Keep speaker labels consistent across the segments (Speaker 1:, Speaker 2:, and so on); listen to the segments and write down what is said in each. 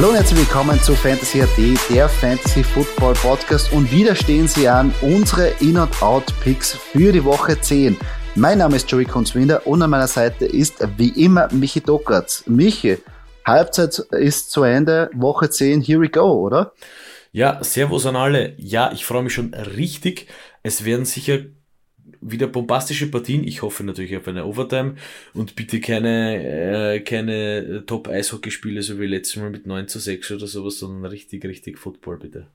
Speaker 1: Hallo und herzlich willkommen zu Fantasy AD, der Fantasy Football Podcast. Und wieder stehen Sie an unsere In- und Out-Picks für die Woche 10. Mein Name ist Joey Kunzwinder und an meiner Seite ist wie immer Michi Dokratz. Michi, Halbzeit ist zu Ende, Woche 10, here we go, oder?
Speaker 2: Ja, Servus an alle. Ja, ich freue mich schon richtig. Es werden sicher wieder bombastische Partien. Ich hoffe natürlich auf eine Overtime und bitte keine, äh, keine Top-Eishockeyspiele, so wie letztes Mal mit 9 zu 6 oder sowas, sondern richtig, richtig Football, bitte.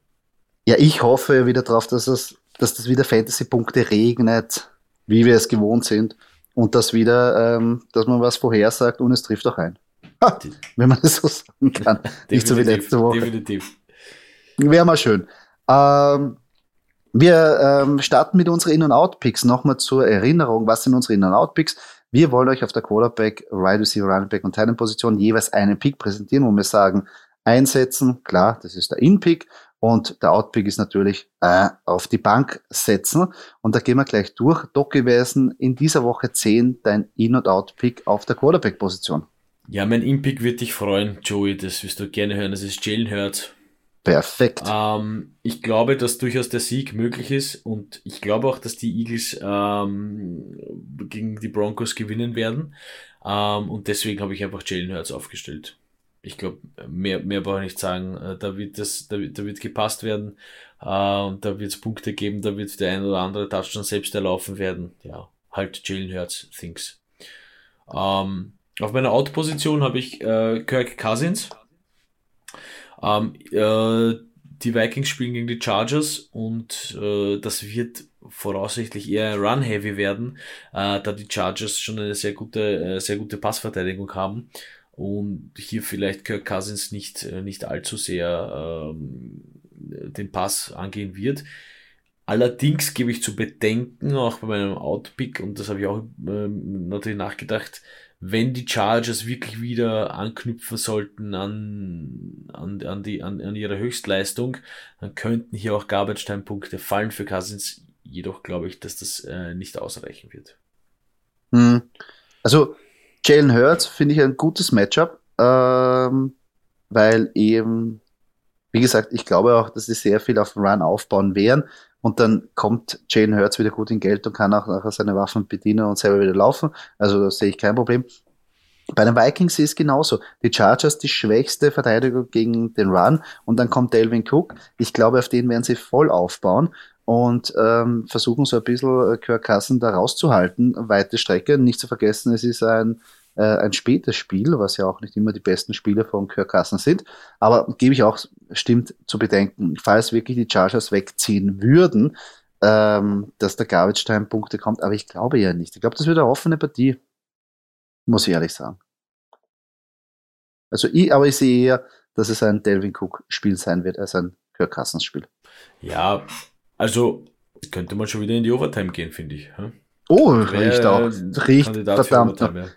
Speaker 1: Ja, ich hoffe wieder drauf, dass es, dass das wieder Fantasy-Punkte regnet, wie wir es gewohnt sind. Und dass wieder, ähm, dass man was vorhersagt und es trifft auch ein. Ha, wenn man das so sagen kann. Nicht so wie letzte Woche. Definitiv. Wäre mal schön. Ähm, wir ähm, starten mit unseren In- und Out-Picks. Nochmal zur Erinnerung, was sind unsere In- und Out-Picks? Wir wollen euch auf der Quarterback, Wide Receiver, Running Back und Titan Position jeweils einen Pick präsentieren, wo wir sagen, einsetzen, klar, das ist der In-Pick und der Out-Pick ist natürlich äh, auf die Bank setzen. Und da gehen wir gleich durch. Doc gewesen in dieser Woche 10 dein In- und Out-Pick auf der Quarterback-Position.
Speaker 2: Ja, mein In-Pick wird dich freuen, Joey, das wirst du gerne hören. Das ist Jalen Hurts
Speaker 1: Perfekt.
Speaker 2: Ähm, ich glaube, dass durchaus der Sieg möglich ist und ich glaube auch, dass die Eagles ähm, gegen die Broncos gewinnen werden. Ähm, und deswegen habe ich einfach Jalen Hurts aufgestellt. Ich glaube, mehr, mehr brauche ich nicht sagen. Äh, da wird das, da, da wird gepasst werden äh, und da wird es Punkte geben, da wird der ein oder andere Touchdown selbst erlaufen werden. Ja, halt Jalen Hurts Things. Ähm, auf meiner Out-Position habe ich äh, Kirk Cousins. Ähm, äh, die Vikings spielen gegen die Chargers und äh, das wird voraussichtlich eher Run-Heavy werden, äh, da die Chargers schon eine sehr gute, äh, sehr gute Passverteidigung haben und hier vielleicht Kirk Cousins nicht, äh, nicht allzu sehr ähm, den Pass angehen wird. Allerdings gebe ich zu bedenken, auch bei meinem Outpick, und das habe ich auch ähm, natürlich nachgedacht, wenn die Chargers wirklich wieder anknüpfen sollten an, an, an, die, an, an ihre Höchstleistung, dann könnten hier auch Garbage-Time-Punkte fallen für Cousins. Jedoch glaube ich, dass das äh, nicht ausreichen wird.
Speaker 1: Hm. Also, Jalen Hurts finde ich ein gutes Matchup, ähm, weil eben, wie gesagt, ich glaube auch, dass sie sehr viel auf den Run aufbauen werden. Und dann kommt Jalen Hurts wieder gut in Geld und kann auch nachher seine Waffen bedienen und selber wieder laufen. Also da sehe ich kein Problem. Bei den Vikings ist es genauso. Die Chargers die schwächste Verteidigung gegen den Run und dann kommt Delvin Cook. Ich glaube, auf den werden sie voll aufbauen und ähm, versuchen so ein bisschen äh, Kirk Cousin da rauszuhalten, weite Strecke. Nicht zu vergessen, es ist ein äh, ein spätes Spiel, was ja auch nicht immer die besten Spiele von Kirk Cousins sind. Aber gebe ich auch, stimmt zu bedenken, falls wirklich die Chargers wegziehen würden, ähm, dass der Garbage Time Punkte kommt. Aber ich glaube ja nicht. Ich glaube, das wird eine offene Partie. Muss ich ehrlich sagen. Also ich, aber ich sehe eher, dass es ein Delvin Cook Spiel sein wird als ein Kirk Cousins Spiel.
Speaker 2: Ja, also könnte man schon wieder in die Overtime gehen, finde ich. Hm?
Speaker 1: Oh, riecht auch. Riecht verdammt. Ja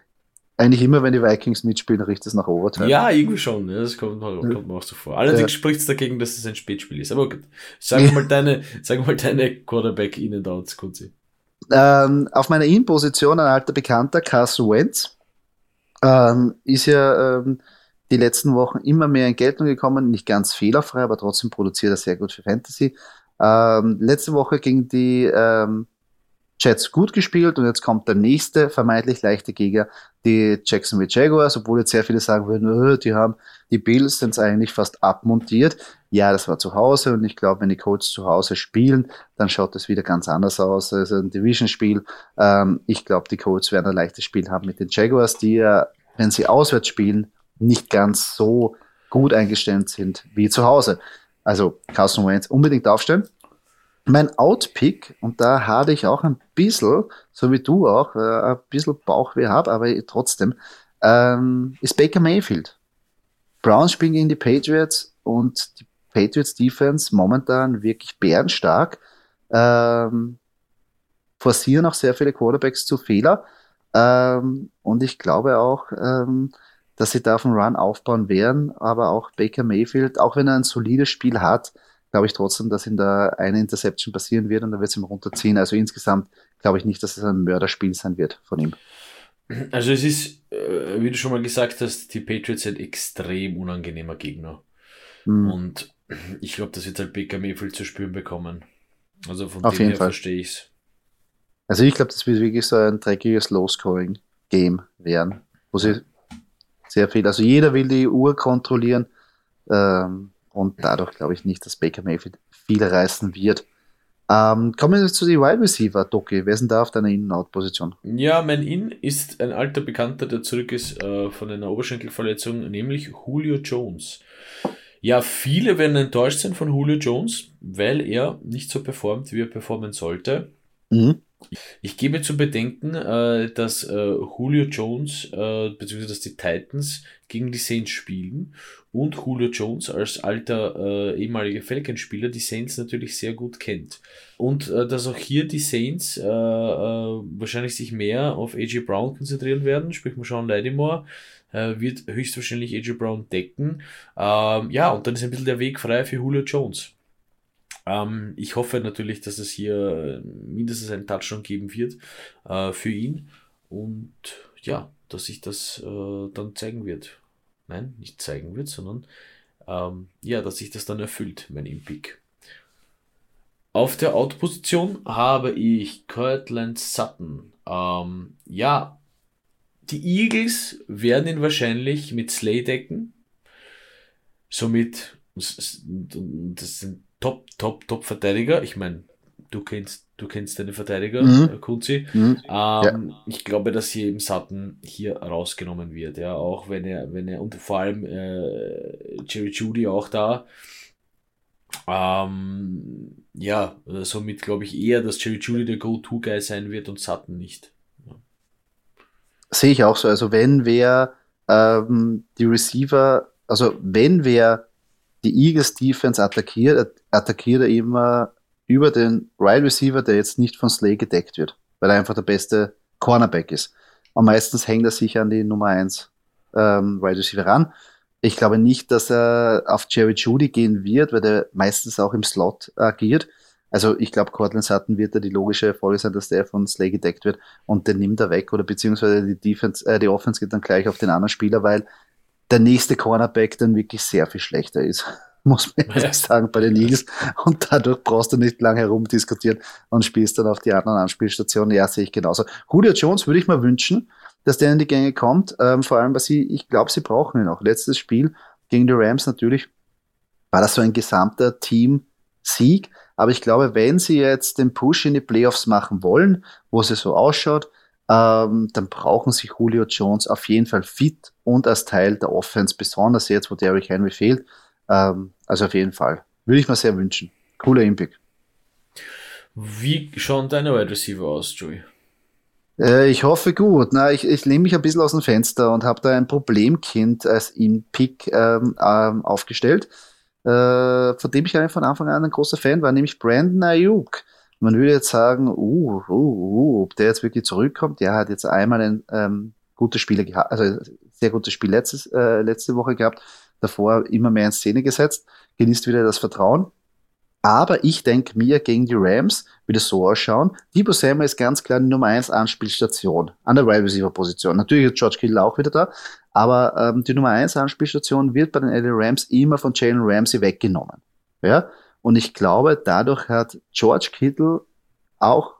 Speaker 1: eigentlich immer, wenn die Vikings mitspielen, riecht es nach Overtime.
Speaker 2: Ja, irgendwie schon. Ja, das kommt, kommt mir auch so vor. Allerdings ja. spricht es dagegen, dass es ein Spätspiel ist. Aber gut. Sag mal deine, sag mal deine Quarterback in and outs, Kunzi.
Speaker 1: Ähm, auf meiner In-Position ein alter Bekannter, Carson Wentz, ähm, ist ja ähm, die letzten Wochen immer mehr in Geltung gekommen. Nicht ganz fehlerfrei, aber trotzdem produziert er sehr gut für Fantasy. Ähm, letzte Woche gegen die ähm, Jets gut gespielt und jetzt kommt der nächste vermeintlich leichte Gegner, die Jacksonville Jaguars, obwohl jetzt sehr viele sagen würden, öh, die haben die Bills sind eigentlich fast abmontiert. Ja, das war zu Hause und ich glaube, wenn die Colts zu Hause spielen, dann schaut das wieder ganz anders aus. Also ein Division-Spiel. Ähm, ich glaube, die Colts werden ein leichtes Spiel haben mit den Jaguars, die ja, wenn sie auswärts spielen, nicht ganz so gut eingestellt sind wie zu Hause. Also Carson Wentz unbedingt aufstellen mein Outpick, und da hatte ich auch ein bisschen, so wie du auch, äh, ein bisschen Bauchweh habe, aber trotzdem, ähm, ist Baker Mayfield. Browns spielen gegen die Patriots und die Patriots Defense momentan wirklich bärenstark. Ähm, forcieren auch sehr viele Quarterbacks zu Fehler. Ähm, und ich glaube auch, ähm, dass sie da auf den Run aufbauen werden, aber auch Baker Mayfield, auch wenn er ein solides Spiel hat, glaube ich trotzdem, dass ihm da eine Interception passieren wird und dann wird es ihm runterziehen. Also insgesamt glaube ich nicht, dass es ein Mörderspiel sein wird von ihm.
Speaker 2: Also es ist, äh, wie du schon mal gesagt hast, die Patriots sind extrem unangenehmer Gegner. Mhm. Und ich glaube, dass jetzt halt Baker Mayfield zu spüren bekommen. Also von
Speaker 1: Auf
Speaker 2: dem
Speaker 1: jeden
Speaker 2: her
Speaker 1: Fall.
Speaker 2: verstehe ich es.
Speaker 1: Also ich glaube, das wird wirklich so ein dreckiges Low-Scoring-Game werden, wo sie sehr viel, also jeder will die Uhr kontrollieren ähm, und dadurch glaube ich nicht, dass Baker Mayfield viel reißen wird. Ähm, kommen wir zu den Wide Receiver, Doki. Wer ist denn da auf deiner In-Out-Position?
Speaker 2: Ja, mein In ist ein alter Bekannter, der zurück ist äh, von einer Oberschenkelverletzung, nämlich Julio Jones. Ja, viele werden enttäuscht sein von Julio Jones, weil er nicht so performt, wie er performen sollte.
Speaker 1: Mhm.
Speaker 2: Ich gebe zu bedenken, äh, dass äh, Julio Jones, äh, beziehungsweise dass die Titans gegen die Saints spielen und Julio Jones als alter ehemaliger Falcons-Spieler die Saints natürlich sehr gut kennt. Und dass auch hier die Saints wahrscheinlich sich mehr auf AJ Brown konzentrieren werden, sprich mal Sean Lattimore wird höchstwahrscheinlich AJ Brown decken. Ähm, ja, und dann ist ein bisschen der Weg frei für Julio Jones. Ähm, ich hoffe natürlich, dass es hier mindestens einen Touchdown geben wird äh, für ihn und ja, dass sich das äh, dann zeigen wird. Nein, nicht zeigen wird, sondern ähm, ja, dass sich das dann erfüllt, mein Impick. Auf der Out-Position habe ich Cortland Sutton. Ähm, ja, die Eagles werden ihn wahrscheinlich mit Slay decken. Somit, das sind Top, Top, Top Verteidiger. Ich meine, du kennst, du kennst deine Verteidiger,
Speaker 1: Mhm.
Speaker 2: äh, Kunzi.
Speaker 1: Mhm.
Speaker 2: Ähm, Ich glaube, dass hier im Sutton hier rausgenommen wird, ja, auch wenn er, wenn er, und vor allem äh, Jerry Judy auch da. Ähm, ja, äh, somit glaube ich eher, dass Jerry Judy der Go-To-Guy sein wird und Sutton nicht.
Speaker 1: Sehe ich auch so. Also wenn wer ähm, die Receiver, also wenn wer die Eagles Defense attackiert, attackiert er immer über den Right Receiver, der jetzt nicht von Slay gedeckt wird, weil er einfach der beste Cornerback ist. Und meistens hängt er sich an die Nummer 1 ähm, Right Receiver ran. Ich glaube nicht, dass er auf Jerry Judy gehen wird, weil der meistens auch im Slot agiert. Also ich glaube, Cortland Sutton wird da die logische Folge sein, dass der von Slay gedeckt wird und den nimmt er weg oder beziehungsweise die Defense, äh, die Offense geht dann gleich auf den anderen Spieler, weil der nächste Cornerback dann wirklich sehr viel schlechter ist, muss man ehrlich
Speaker 2: Ja.
Speaker 1: sagen, bei den Eagles. Und dadurch brauchst du nicht lange herumdiskutieren und spielst dann auf die anderen Anspielstationen. Ja, sehe ich genauso. Julio Jones würde ich mir wünschen, dass der in die Gänge kommt, ähm, vor allem, weil sie, ich glaube, sie brauchen ihn auch. Letztes Spiel gegen die Rams natürlich war das so ein gesamter Team-Sieg. Aber ich glaube, wenn sie jetzt den Push in die Playoffs machen wollen, wo sie so ausschaut, ähm, dann brauchen sie Julio Jones auf jeden Fall fit und als Teil der Offense, besonders jetzt, wo Derrick Henry fehlt. Ähm, also auf jeden Fall. Würde ich mir sehr wünschen. Cooler Impick.
Speaker 2: Wie schauen deine Wide Receiver aus, Joey?
Speaker 1: Äh, ich hoffe gut. Na, ich, ich lehne mich ein bisschen aus dem Fenster und habe da ein Problemkind als Impick ähm, ähm, aufgestellt, äh, von dem ich von Anfang an ein großer Fan war, nämlich Brandon Ayuk. Man würde jetzt sagen, uh, uh, uh, ob der jetzt wirklich zurückkommt. Der hat jetzt einmal ein ähm, gutes Spiel gehabt, also sehr gutes Spiel letztes, äh, letzte Woche gehabt, davor immer mehr in Szene gesetzt, genießt wieder das Vertrauen. Aber ich denke mir, gegen die Rams wird es so ausschauen. Debo Samuel ist ganz klar die Nummer 1 Anspielstation an der Wide Receiver Position. Natürlich ist George Kittle auch wieder da, aber ähm, die Nummer 1 Anspielstation wird bei den LA Rams immer von Jalen Ramsey weggenommen. Ja? Und ich glaube, dadurch hat George Kittle auch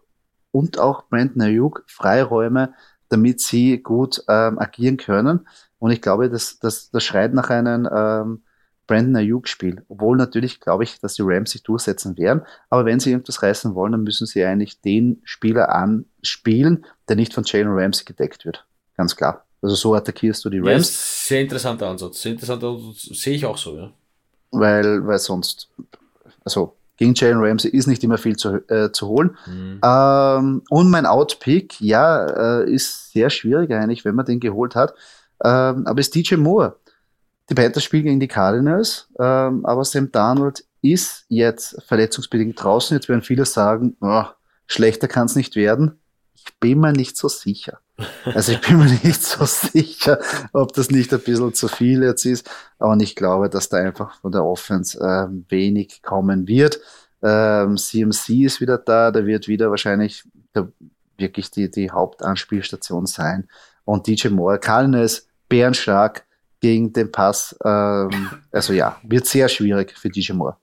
Speaker 1: und auch Brandon Ayuk Freiräume, damit sie gut ähm, agieren können. Und ich glaube, das, das, das schreit nach einem ähm, Brandon Ayuk-Spiel. Obwohl natürlich glaube ich, dass die Rams sich durchsetzen werden. Aber wenn sie irgendwas reißen wollen, dann müssen sie eigentlich den Spieler anspielen, der nicht von Jalen Ramsey gedeckt wird. Ganz klar. Also so attackierst du die
Speaker 2: Ja,
Speaker 1: Rams,
Speaker 2: ist sehr interessanter Ansatz. Sehr interessanter Ansatz. Sehe ich auch so, ja.
Speaker 1: weil, weil sonst, also gegen Jalen Ramsey ist nicht immer viel zu, äh, zu holen.
Speaker 2: Mhm.
Speaker 1: Ähm, und mein Outpick, ja, äh, ist sehr schwierig eigentlich, wenn man den geholt hat. Ähm, aber ist DJ Moore. Die Panthers spielen gegen die Cardinals, ähm, aber Sam Darnold ist jetzt verletzungsbedingt draußen. Jetzt werden viele sagen, oh, schlechter kann es nicht werden. Ich bin mir nicht so sicher. Also ich bin mir nicht so sicher, ob das nicht ein bisschen zu viel jetzt ist. Und ich glaube, dass da einfach von der Offense ähm, wenig kommen wird. Ähm, CMC ist wieder da, der wird wieder wahrscheinlich der, wirklich die, die Hauptanspielstation sein. Und DJ Moore kann es bärenstark gegen den Pass. Ähm, also ja, wird sehr schwierig für DJ Moore.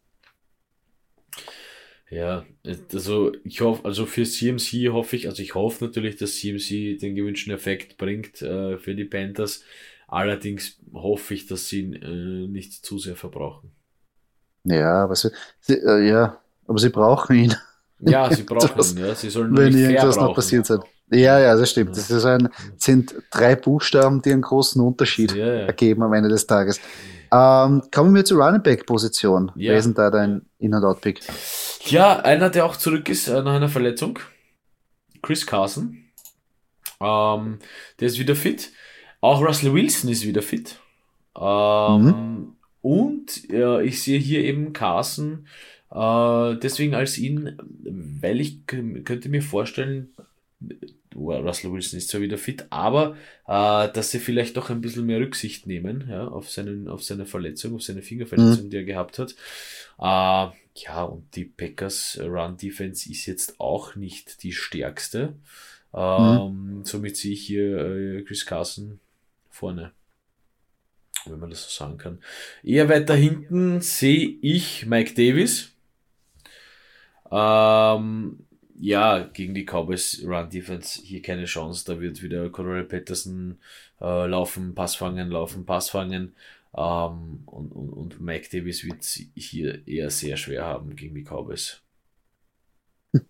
Speaker 2: Ja, also ich hoffe, also für CMC hoffe ich, also ich hoffe natürlich, dass CMC den gewünschten Effekt bringt äh, für die Panthers. Allerdings hoffe ich, dass sie ihn äh, nicht zu sehr verbrauchen.
Speaker 1: Ja, aber sie, sie äh, ja, aber sie brauchen ihn.
Speaker 2: Ja, sie brauchen ihn, ja. Sie sollen
Speaker 1: wenn irgendwas noch passiert sein. Ja, ja, das stimmt. Das ist ein, sind drei Buchstaben, die einen großen Unterschied ja, ja. ergeben am Ende des Tages. Ähm, kommen wir zur Running Back Position. Ja. Wer ist denn da dein In- und Out-Pick?
Speaker 2: Ja, einer, der auch zurück ist äh, nach einer Verletzung. Chris Carson. Ähm, der ist wieder fit. Auch Russell Wilson ist wieder fit. Ähm, mhm. Und äh, ich sehe hier eben Carson äh, deswegen als ihn, weil ich könnte mir vorstellen, Russell Wilson ist zwar wieder fit, aber äh, dass sie vielleicht doch ein bisschen mehr Rücksicht nehmen ja, auf, seinen, auf seine Verletzung, auf seine Fingerverletzung, mhm. die er gehabt hat. Äh, ja, und die Packers Run Defense ist jetzt auch nicht die stärkste. Ähm, mhm. Somit sehe ich hier äh, Chris Carson vorne. Wenn man das so sagen kann. Eher weiter hinten sehe ich Mike Davis. Ähm, ja, gegen die Cowboys Run Defense hier keine Chance. Da wird wieder Cordell Patterson äh, laufen, Pass fangen, laufen, Pass fangen. Ähm, und, und, und Mike Davis wird hier eher sehr schwer haben gegen die Cowboys.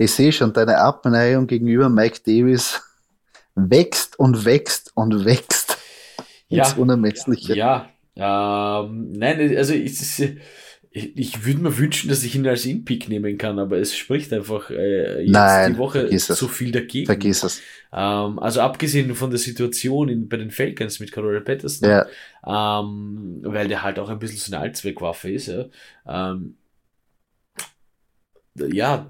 Speaker 1: Ich sehe schon, deine Abneigung gegenüber Mike Davis wächst und wächst und wächst.
Speaker 2: Ja, ins Unermessliche. Ja, ähm, nein, also es ist ich würde mir wünschen, dass ich ihn als In-Pick nehmen kann, aber es spricht einfach äh, jetzt Nein, die Woche so viel dagegen.
Speaker 1: Vergiss es.
Speaker 2: Ähm, also abgesehen von der Situation in, bei den Falcons mit Carol Patterson, ja. ähm, weil der halt auch ein bisschen so eine Allzweckwaffe ist. Ja, ähm, ja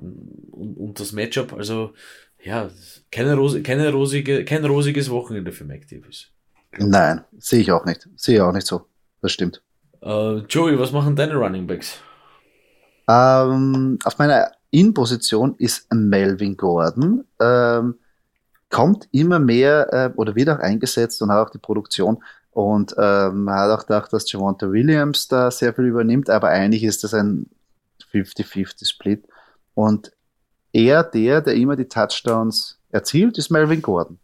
Speaker 2: und, und, das Matchup, also ja, keine Rose, keine rosige, kein rosiges Wochenende für Mike Davis.
Speaker 1: Nein, sehe ich auch nicht. Sehe ich auch nicht so. Das stimmt.
Speaker 2: Uh, Joey, was machen deine Running Backs?
Speaker 1: Ähm, auf meiner In-Position ist Melvin Gordon. Ähm, kommt immer mehr äh, oder wird auch eingesetzt und hat auch die Produktion. Und ähm, man hat auch gedacht, dass Javonta Williams da sehr viel übernimmt, aber eigentlich ist das ein 50-50-Split. Und er, der, der immer die Touchdowns erzielt, ist Melvin Gordon.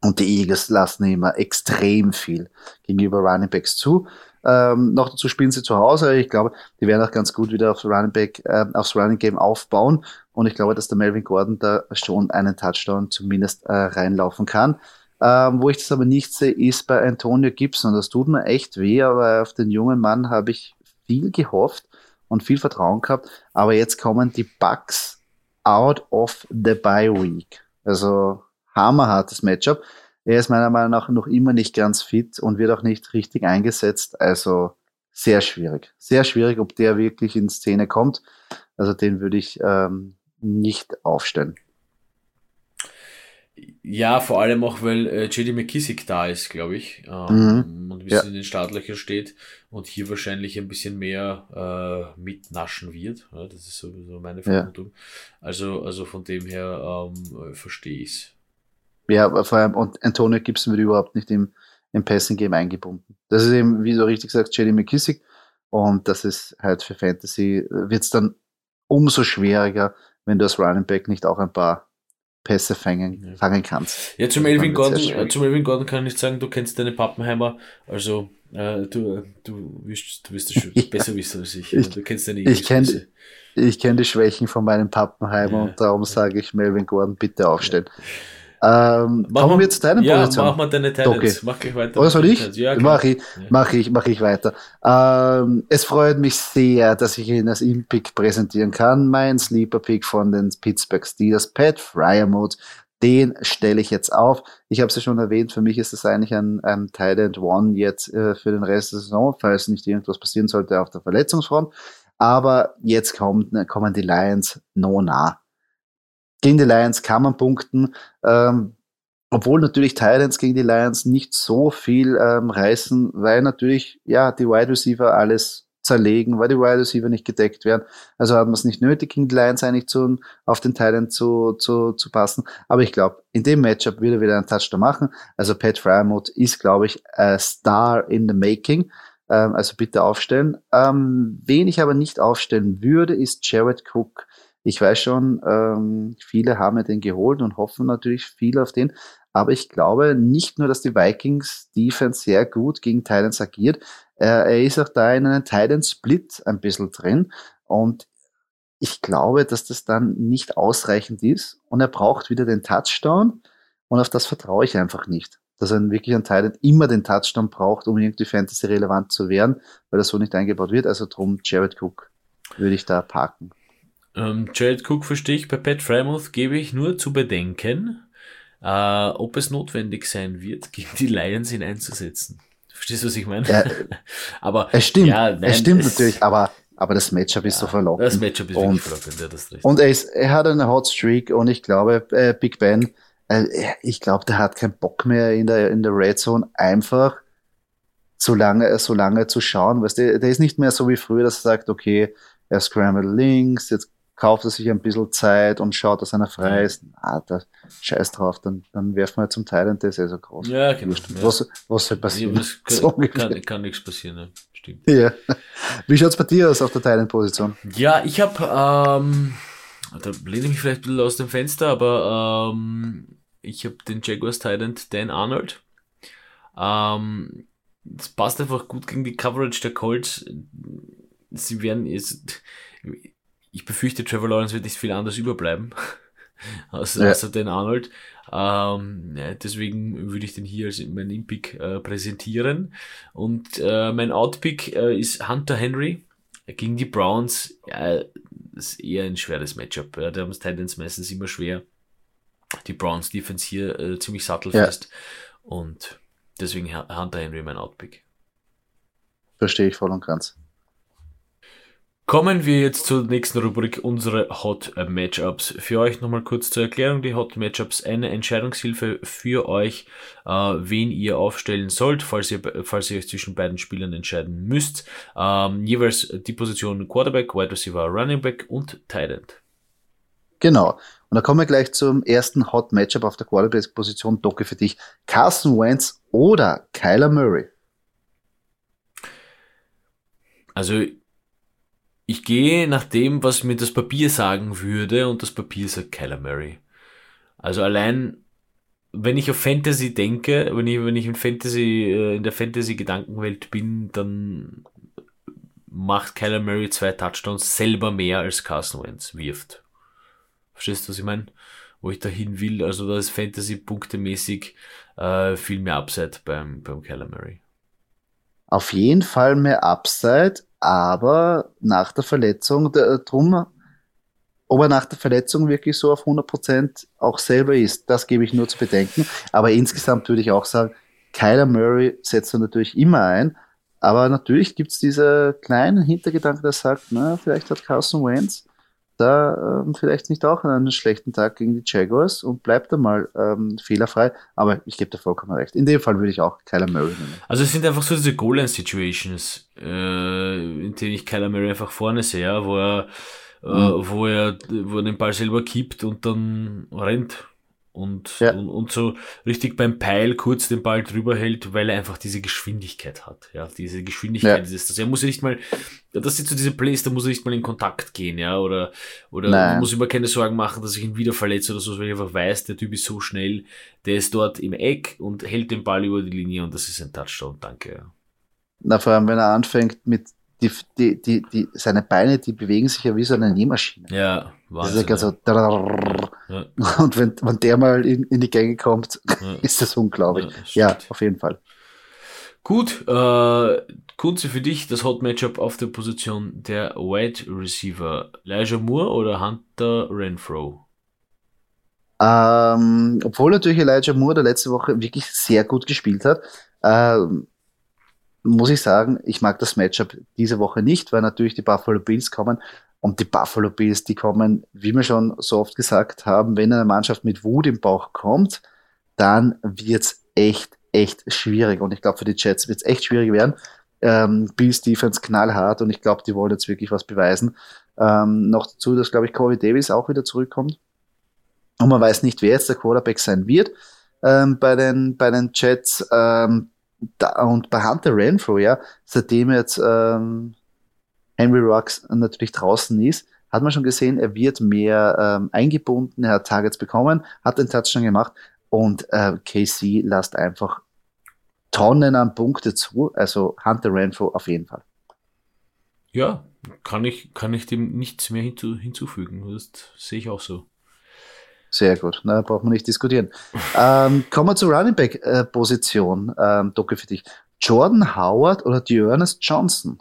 Speaker 1: Und die Eagles lassen immer extrem viel gegenüber Running Backs zu. Ähm, noch dazu spielen sie zu Hause. Ich glaube, die werden auch ganz gut wieder aufs Running Back, äh, aufs Running Game aufbauen. Und ich glaube, dass der Melvin Gordon da schon einen Touchdown zumindest äh, reinlaufen kann. Ähm, wo ich das aber nicht sehe, ist bei Antonio Gibson. Das tut mir echt weh, aber auf den jungen Mann habe ich viel gehofft und viel Vertrauen gehabt. Aber jetzt kommen die Bugs out of the bye week. Also hammerhartes Matchup. Er ist meiner Meinung nach noch immer nicht ganz fit und wird auch nicht richtig eingesetzt. Also sehr schwierig. Sehr schwierig, ob der wirklich in Szene kommt. Also den würde ich ähm, nicht aufstellen.
Speaker 2: Ja, vor allem auch, weil äh, JD McKissick da ist, glaube ich. Ähm, mhm. Und ein bisschen ja. in den Startlöchern steht und hier wahrscheinlich ein bisschen mehr äh, mitnaschen wird. Ja, das ist sowieso meine Vermutung. Ja. Also, also von dem her ähm, verstehe ich es.
Speaker 1: Ja, vor allem, und Antonio Gibson wird überhaupt nicht im, im Passing Game eingebunden. Das ist eben, wie du richtig sagst, JD McKissick. Und das ist halt für Fantasy, wird es dann umso schwieriger, wenn du als Running Back nicht auch ein paar Pässe fangen, ja. fangen kannst.
Speaker 2: Ja, zum Elvin, Gordon, äh, zum Elvin Gordon kann ich sagen, du kennst deine Pappenheimer, also äh, du, du, wirst, du wirst es schon ja. besser wissen als ich. ich du kennst deine
Speaker 1: Ich kenne ich kenn die Schwächen von meinem Pappenheimer ja. und darum sage ich Melvin Gordon bitte aufstellen. Ähm, mach kommen wir zu deiner ja, Position.
Speaker 2: mach mal deine Talents. Okay. Mach gleich weiter.
Speaker 1: Oder soll ich? Ja, mach ich, mach ich, mach ich weiter. Ähm, es freut mich sehr, dass ich Ihnen das In-Pick präsentieren kann. Mein Sleeper-Pick von den Pittsburgh Steelers, Pat Fryermuth. Den stelle ich jetzt auf. Ich habe es ja schon erwähnt, für mich ist es eigentlich ein, ein Tight One jetzt äh, für den Rest der Saison, falls nicht irgendwas passieren sollte auf der Verletzungsfront. Aber jetzt kommt, kommen die Lions no nah gegen die Lions kann man punkten. Ähm, obwohl natürlich Titans gegen die Lions nicht so viel ähm, reißen, weil natürlich ja die Wide Receiver alles zerlegen, weil die Wide Receiver nicht gedeckt werden. Also hat man es nicht nötig, gegen die Lions eigentlich zu, auf den Teilen zu, zu, zu passen. Aber ich glaube, in dem Matchup wird er wieder einen Touchdown machen. Also Pat Fryermuth ist, glaube ich, a Star in the Making. Ähm, also bitte aufstellen. Ähm, wen ich aber nicht aufstellen würde, ist Jared Cook. Ich weiß schon, ähm, viele haben ja den geholt und hoffen natürlich viel auf den. Aber ich glaube nicht nur, dass die Vikings Defense sehr gut gegen Titans agiert. Er, er ist auch da in einem Titans Split ein bisschen drin. Und ich glaube, dass das dann nicht ausreichend ist. Und er braucht wieder den Touchdown. Und auf das vertraue ich einfach nicht dass ein wirklich ein Titan immer den Touchdown braucht, um irgendwie Fantasy relevant zu werden, weil das so nicht eingebaut wird. Also drum Jared Cook würde ich da parken.
Speaker 2: Ähm, Jared Cook verstehe ich, bei Pat Frymouth gebe ich nur zu bedenken, äh, ob es notwendig sein wird, gegen die Lions ihn einzusetzen. Verstehst du, was ich meine?
Speaker 1: Ja, aber es stimmt, ja, nein, es stimmt es, natürlich, aber aber das Matchup ist ja, so verlockend.
Speaker 2: Das Matchup ist und, verlockend, ja, das
Speaker 1: recht. Und er, ist, er hat eine Hot Streak und ich glaube, äh, Big Ben äh, ich glaube, der hat keinen Bock mehr in der, in der Red Zone einfach so lange, so lange zu schauen. Weißt du, der ist nicht mehr so wie früher, dass er sagt, okay, er scrambled links, jetzt kauft er sich ein bisschen Zeit und schaut, dass einer frei ist. Ah, da scheiß drauf, dann, dann werfen wir zum Teil und der ist eh so groß.
Speaker 2: Ja, genau. Ja.
Speaker 1: Was, was soll passieren?
Speaker 2: Ja, kann, so kann, kann, nichts passieren, ne? stimmt.
Speaker 1: Ja. Wie schaut's bei dir aus auf der Teilenposition?
Speaker 2: Ja, ich habe, ähm, da lehne ich mich vielleicht ein bisschen aus dem Fenster, aber ähm, ich habe den Jaguars Titan Dan Arnold. Ähm, das passt einfach gut gegen die Coverage der Colts. Sie werden jetzt, ich befürchte, Trevor Lawrence wird nicht viel anders überbleiben. außer, ja. außer Dan Arnold. Ähm, ja, deswegen würde ich den hier als mein In-Pick äh, präsentieren. Und äh, mein Out-Pick äh, ist Hunter Henry gegen die Browns. Ja, das ist eher ein schweres Matchup. Ja, da haben es Titans meistens immer schwer die Browns Defense hier äh, ziemlich sattelfest. Ja. Und deswegen Hunter Henry mein Outpick.
Speaker 1: Verstehe ich voll und ganz.
Speaker 2: Kommen wir jetzt zur nächsten Rubrik, unsere Hot Matchups. Für euch nochmal kurz zur Erklärung, die Hot Matchups, eine Entscheidungshilfe für euch, äh, wen ihr aufstellen sollt, falls ihr, falls ihr euch zwischen beiden Spielern entscheiden müsst. Ähm, jeweils die Position Quarterback, Wide Receiver, Running Back und Tight End.
Speaker 1: Genau. Und da kommen wir gleich zum ersten Hot Matchup auf der Quarterback-Position. Docke für dich. Carson Wentz oder Kyler Murray?
Speaker 2: Also, ich gehe nach dem, was mir das Papier sagen würde, und das Papier sagt Murray. Also allein, wenn ich auf Fantasy denke, wenn ich, wenn ich in Fantasy, äh, in der Fantasy-Gedankenwelt bin, dann macht Murray zwei Touchdowns selber mehr als Carson Wentz wirft. Verstehst du, was ich meine? Wo ich dahin will. Also da ist Fantasy-Punktemäßig äh, viel mehr Upside beim, beim Murray.
Speaker 1: Auf jeden Fall mehr Upside, aber nach der Verletzung, der, drum, ob er nach der Verletzung wirklich so auf 100% auch selber ist, das gebe ich nur zu bedenken. Aber insgesamt würde ich auch sagen, Kyler Murray setzt er natürlich immer ein, aber natürlich gibt es diese kleinen Hintergedanken, der sagt, na, vielleicht hat Carson Wentz da ähm, vielleicht nicht auch einen schlechten Tag gegen die Jaguars und bleibt da mal ähm, fehlerfrei. Aber ich gebe dir vollkommen recht. In dem Fall würde ich auch Kyler Murray nehmen.
Speaker 2: Also es sind einfach so diese Goal-Line-Situations, äh, in denen ich Kyler Murray einfach vorne sehe, wo er, äh, mhm. wo er, wo er den Ball selber kippt und dann rennt und, ja. und, und, so richtig beim Peil kurz den Ball drüber hält, weil er einfach diese Geschwindigkeit hat. Ja, diese Geschwindigkeit ja. ist das. Er muss ja nicht mal, das sind so diese Plays, da muss er nicht mal in Kontakt gehen, ja, oder, oder muss immer keine Sorgen machen, dass ich ihn wieder verletze oder so, weil ich einfach weiß, der Typ ist so schnell, der ist dort im Eck und hält den Ball über die Linie und das ist ein Touchdown, danke. Ja.
Speaker 1: Na, vor allem, wenn er anfängt mit die, die, die, die, seine Beine, die bewegen sich ja wie so eine Nähmaschine.
Speaker 2: Ja,
Speaker 1: Wahnsinn. Das ist ja so ja. Und wenn, wenn der mal in, in die Gänge kommt, ja. ist das unglaublich. Ja, ja, auf jeden Fall.
Speaker 2: Gut, äh, Kunze für dich, das Hot Matchup auf der Position der Wide Receiver. Elijah Moore oder Hunter Renfro?
Speaker 1: Ähm, obwohl natürlich Elijah Moore der letzte Woche wirklich sehr gut gespielt hat, ähm, muss ich sagen, ich mag das Matchup diese Woche nicht, weil natürlich die Buffalo Bills kommen und die Buffalo Bills, die kommen, wie wir schon so oft gesagt haben, wenn eine Mannschaft mit Wut im Bauch kommt, dann wird's echt, echt schwierig. Und ich glaube, für die Jets wird's echt schwierig werden. Ähm, Bills Defense knallhart und ich glaube, die wollen jetzt wirklich was beweisen. Ähm, noch dazu, dass, glaube ich, Corey Davis auch wieder zurückkommt. Und man weiß nicht, wer jetzt der Quarterback sein wird ähm, bei, den, bei den Jets. Ähm, da, und bei Hunter Renfro, ja, seitdem jetzt ähm, Henry Rocks natürlich draußen ist, hat man schon gesehen, er wird mehr ähm, eingebunden, er hat Targets bekommen, hat den Touchdown gemacht und äh, KC lasst einfach Tonnen an Punkte zu, also Hunter Renfro auf jeden Fall.
Speaker 2: Ja, kann ich, kann ich dem nichts mehr hinzu, hinzufügen. Das sehe ich auch so.
Speaker 1: Sehr gut, na, braucht man nicht diskutieren. ähm, kommen wir zur Running Back äh, Position, ähm, Docke für dich. Jordan Howard oder Dearness Johnson?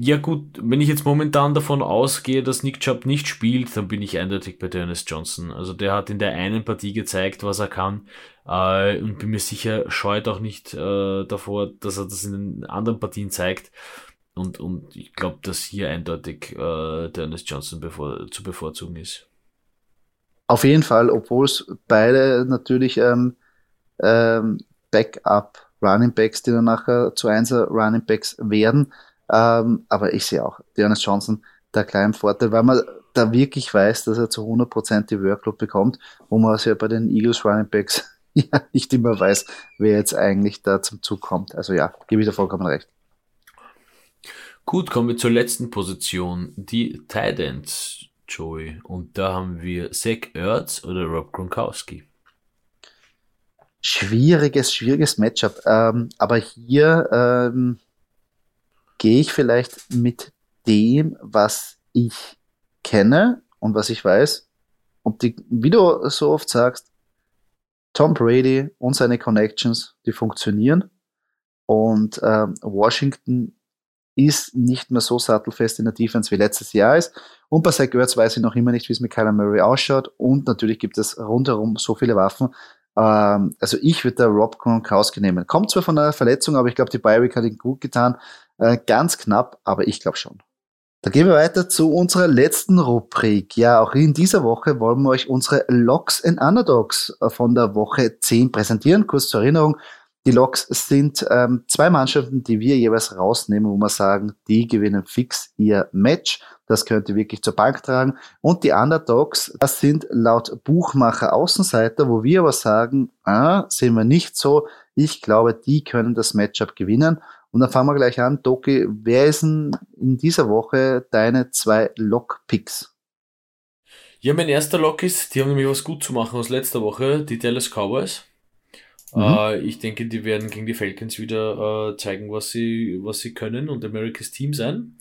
Speaker 2: Ja gut, wenn ich jetzt momentan davon ausgehe, dass Nick Chubb nicht spielt, dann bin ich eindeutig bei Dennis Johnson. Also der hat in der einen Partie gezeigt, was er kann äh, und bin mir sicher, scheut auch nicht äh, davor, dass er das in den anderen Partien zeigt. Und, und ich glaube, dass hier eindeutig äh, Dennis Johnson bevor, zu bevorzugen ist.
Speaker 1: Auf jeden Fall, obwohl es beide natürlich ähm, ähm, Backup Running Backs, die dann nachher zu Einser Running Backs werden. Ähm, aber ich sehe auch Dearness Johnson der kleinen Vorteil, weil man da wirklich weiß, dass er zu 100% die Workload bekommt, wo man es ja bei den Eagles Running Backs ja nicht immer weiß, wer jetzt eigentlich da zum Zug kommt. Also ja, gebe ich da vollkommen recht.
Speaker 2: Gut, kommen wir zur letzten Position, die Titans, Joey. Und da haben wir Zach Ertz oder Rob Gronkowski.
Speaker 1: Schwieriges, schwieriges Matchup. Ähm, aber hier ähm, gehe ich vielleicht mit dem, was ich kenne und was ich weiß. Und die, wie du so oft sagst, Tom Brady und seine Connections, die funktionieren. Und ähm, Washington ist nicht mehr so sattelfest in der Defense wie letztes Jahr ist. Und bei Zach Ertz weiß ich noch immer nicht, wie es mit Kyler Murray ausschaut. Und natürlich gibt es rundherum so viele Waffen. Ähm, also ich würde da Rob Gronkowski nehmen. Kommt zwar von einer Verletzung, aber ich glaube, die Baywick hat ihn gut getan. Äh, ganz knapp, aber ich glaube schon. Da gehen wir weiter zu unserer letzten Rubrik. Ja, auch in dieser Woche wollen wir euch unsere Locks and Underdogs äh, von der Woche 10 präsentieren. Kurz zur Erinnerung, die Loks sind ähm, zwei Mannschaften, die wir jeweils rausnehmen, wo wir sagen, die gewinnen fix ihr Match. Das könnt ihr wirklich zur Bank tragen. Und die Underdogs, das sind laut Buchmacher Außenseiter, wo wir aber sagen, ah, sehen wir nicht so. Ich glaube, die können das Matchup gewinnen. Und dann fangen wir gleich an. Doki, wer ist denn in dieser Woche deine zwei Lock-Picks?
Speaker 2: Ja, mein erster Lock ist, die haben nämlich was gut zu machen aus letzter Woche, die Dallas Cowboys. Mhm. Äh, ich denke, die werden gegen die Falcons wieder äh, zeigen, was sie, was sie können und Americas Team sein.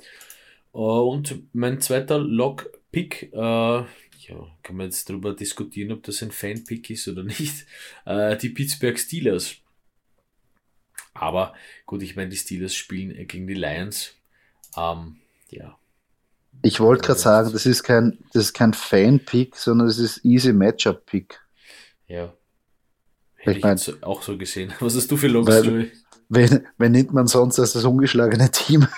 Speaker 2: Äh, und mein zweiter Lock-Pick, äh, ja, kann man jetzt darüber diskutieren, ob das ein Fan-Pick ist oder nicht, äh, die Pittsburgh Steelers. Aber gut, ich meine, die Steelers spielen gegen die Lions. Ähm, ja.
Speaker 1: Ich wollte gerade sagen, das ist kein, das ist kein Fan-Pick, sondern das ist easy Matchup-Pick.
Speaker 2: Ja. Hätte ich, ich mein, auch so gesehen. Was hast du für Logs, weil,
Speaker 1: Wen, wen nimmt man sonst als das ungeschlagene Team?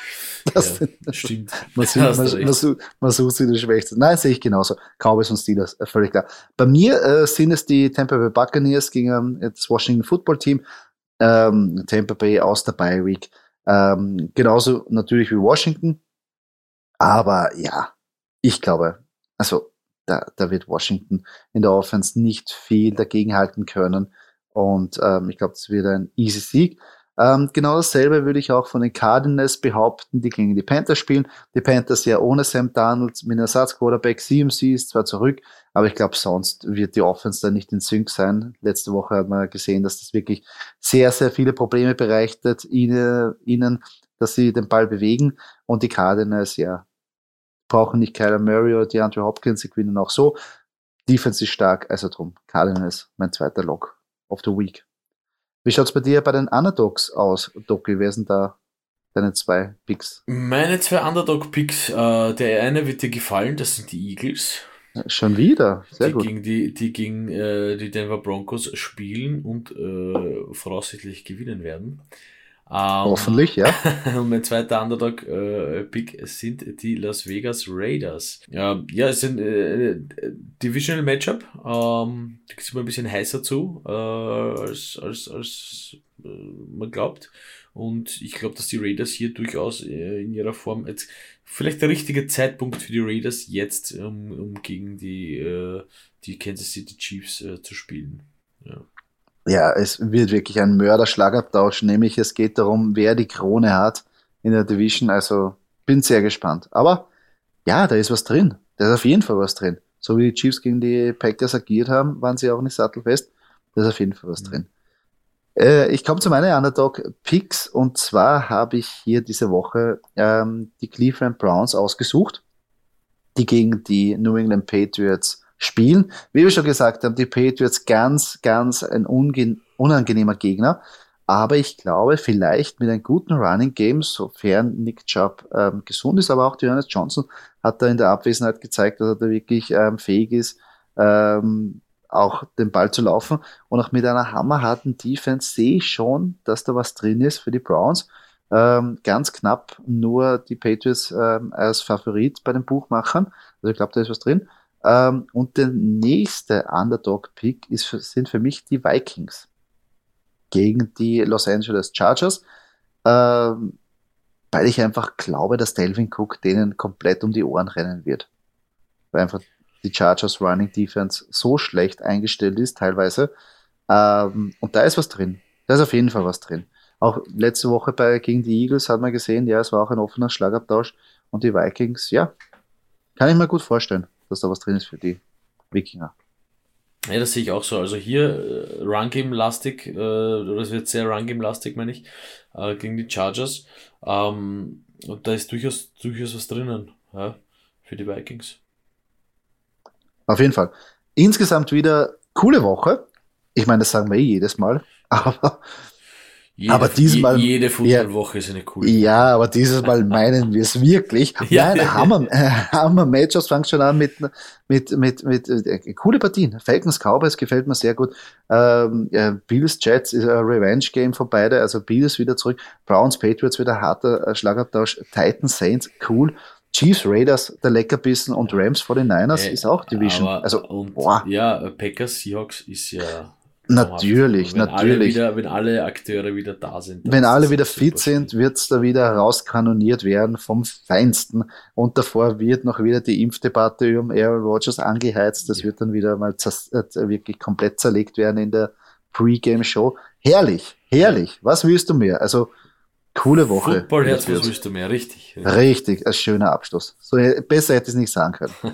Speaker 2: Das, ja, stimmt.
Speaker 1: Man, sieht, man, man, sucht, man sucht sie die Schwächsten. Nein, sehe ich genauso. Cowboys und Steelers, äh, völlig klar. Bei mir äh, sind es die Tampa Bay Buccaneers gegen ähm, das Washington Football Team ähm, Tampa Bay aus der Bye Week. Ähm, genauso natürlich wie Washington. Aber ja, ich glaube, also da, da wird Washington in der Offense nicht viel dagegen halten können. Und ähm, ich glaube, das wird ein easy Sieg. Ähm, genau dasselbe würde ich auch von den Cardinals behaupten, die gegen die Panthers spielen. Die Panthers ja ohne Sam Darnold mit einem Ersatz-Quarterback. CMC ist zwar zurück, aber ich glaube, sonst wird die Offense da nicht in Sync sein. Letzte Woche hat man gesehen, dass das wirklich sehr, sehr viele Probleme bereitet ihnen, dass sie den Ball bewegen. Und die Cardinals, ja, brauchen nicht Kyler Murray oder DeAndre Hopkins, sie gewinnen auch so. Defense ist stark, also drum. Cardinals, mein zweiter Lock of the Week. Wie schaut's bei dir bei den Underdogs aus, Doki? Wer sind da deine zwei Picks?
Speaker 2: Meine zwei Underdog-Picks, äh, der eine wird dir gefallen, das sind die Eagles.
Speaker 1: Schon wieder, sehr
Speaker 2: die
Speaker 1: gut.
Speaker 2: Gegen die, die gegen äh, die Denver Broncos spielen und äh, voraussichtlich gewinnen werden.
Speaker 1: Ähm, Hoffentlich, ja.
Speaker 2: und mein zweiter Underdog-Pick äh, sind die Las Vegas Raiders. Ja, ja es ist ein äh, Divisional Matchup. Ähm, da ist immer ein bisschen heißer zu, äh, als, als, als äh, man glaubt. Und ich glaube, dass die Raiders hier durchaus äh, in ihrer Form jetzt vielleicht der richtige Zeitpunkt für die Raiders jetzt, um, um gegen die, äh, die Kansas City Chiefs äh, zu spielen. Ja.
Speaker 1: Ja, es wird wirklich ein Mörderschlagabtausch, nämlich es geht darum, wer die Krone hat in der Division. Also bin sehr gespannt. Aber ja, da ist was drin. Da ist auf jeden Fall was drin. So wie die Chiefs gegen die Packers agiert haben, waren sie auch nicht sattelfest. Da ist auf jeden Fall was mhm. drin. Äh, ich komme zu meinen Underdog-Picks und zwar habe ich hier diese Woche ähm, die Cleveland Browns ausgesucht, die gegen die New England Patriots spielen. Wie wir schon gesagt haben, die Patriots ganz, ganz ein unangenehmer Gegner. Aber ich glaube, vielleicht mit einem guten Running Game, sofern Nick Chubb ähm, gesund ist, aber auch Johannes Johnson hat da in der Abwesenheit gezeigt, dass er da wirklich ähm, fähig ist, ähm, auch den Ball zu laufen. Und auch mit einer hammerharten Defense sehe ich schon, dass da was drin ist für die Browns. Ähm, ganz knapp nur die Patriots ähm, als Favorit bei den Buchmachern. Also ich glaube, da ist was drin. Ähm, und der nächste Underdog-Pick sind für mich die Vikings gegen die Los Angeles Chargers, ähm, weil ich einfach glaube, dass Delvin Cook denen komplett um die Ohren rennen wird. Weil einfach die Chargers Running Defense so schlecht eingestellt ist, teilweise. Ähm, und da ist was drin. Da ist auf jeden Fall was drin. Auch letzte Woche bei, gegen die Eagles hat man gesehen, ja, es war auch ein offener Schlagabtausch. Und die Vikings, ja, kann ich mir gut vorstellen, dass da was drin ist für die Wikinger.
Speaker 2: Ja, das sehe ich auch so. Also hier äh, Run-Game-lastig, äh, es wird sehr Run-Game-lastig, meine ich, äh, gegen die Chargers. Ähm, und da ist durchaus, durchaus was drinnen ja, für die Vikings.
Speaker 1: Auf jeden Fall. Insgesamt wieder coole Woche. Ich meine, das sagen wir eh jedes Mal, aber
Speaker 2: jede, aber diesmal. Jede Footballwoche ja, ist eine coole.
Speaker 1: Ja, aber dieses Mal meinen wir es wirklich. ja, Nein, Hammer, äh, Hammer Matchups fangen schon an mit, mit, mit, mit, äh, coole Partien. Falcons Cowboys gefällt mir sehr gut. Ähm, ja, Bills Jets ist ein Revenge Game für beide. Also Bills wieder zurück. Browns Patriots wieder harter äh, Schlagabtausch. Titans Saints cool. Chiefs, Raiders, der Leckerbissen und Rams 49ers äh, ist auch Division.
Speaker 2: Aber, also, und, boah. Ja, Packers Seahawks ist ja
Speaker 1: Natürlich, wenn natürlich.
Speaker 2: Alle wieder, wenn alle Akteure wieder da sind.
Speaker 1: Wenn alle wieder fit sind, wird es da wieder rauskanoniert werden vom Feinsten. Und davor wird noch wieder die Impfdebatte um Aaron Rodgers angeheizt. Das ja. wird dann wieder mal äh, wirklich komplett zerlegt werden in der Pre-Game-Show. Herrlich, herrlich. Ja. Was willst du mehr? Also, coole Woche.
Speaker 2: Footballherz, was willst du mehr? Richtig.
Speaker 1: Richtig, ein schöner Abschluss. So, besser hätte ich es nicht sagen können.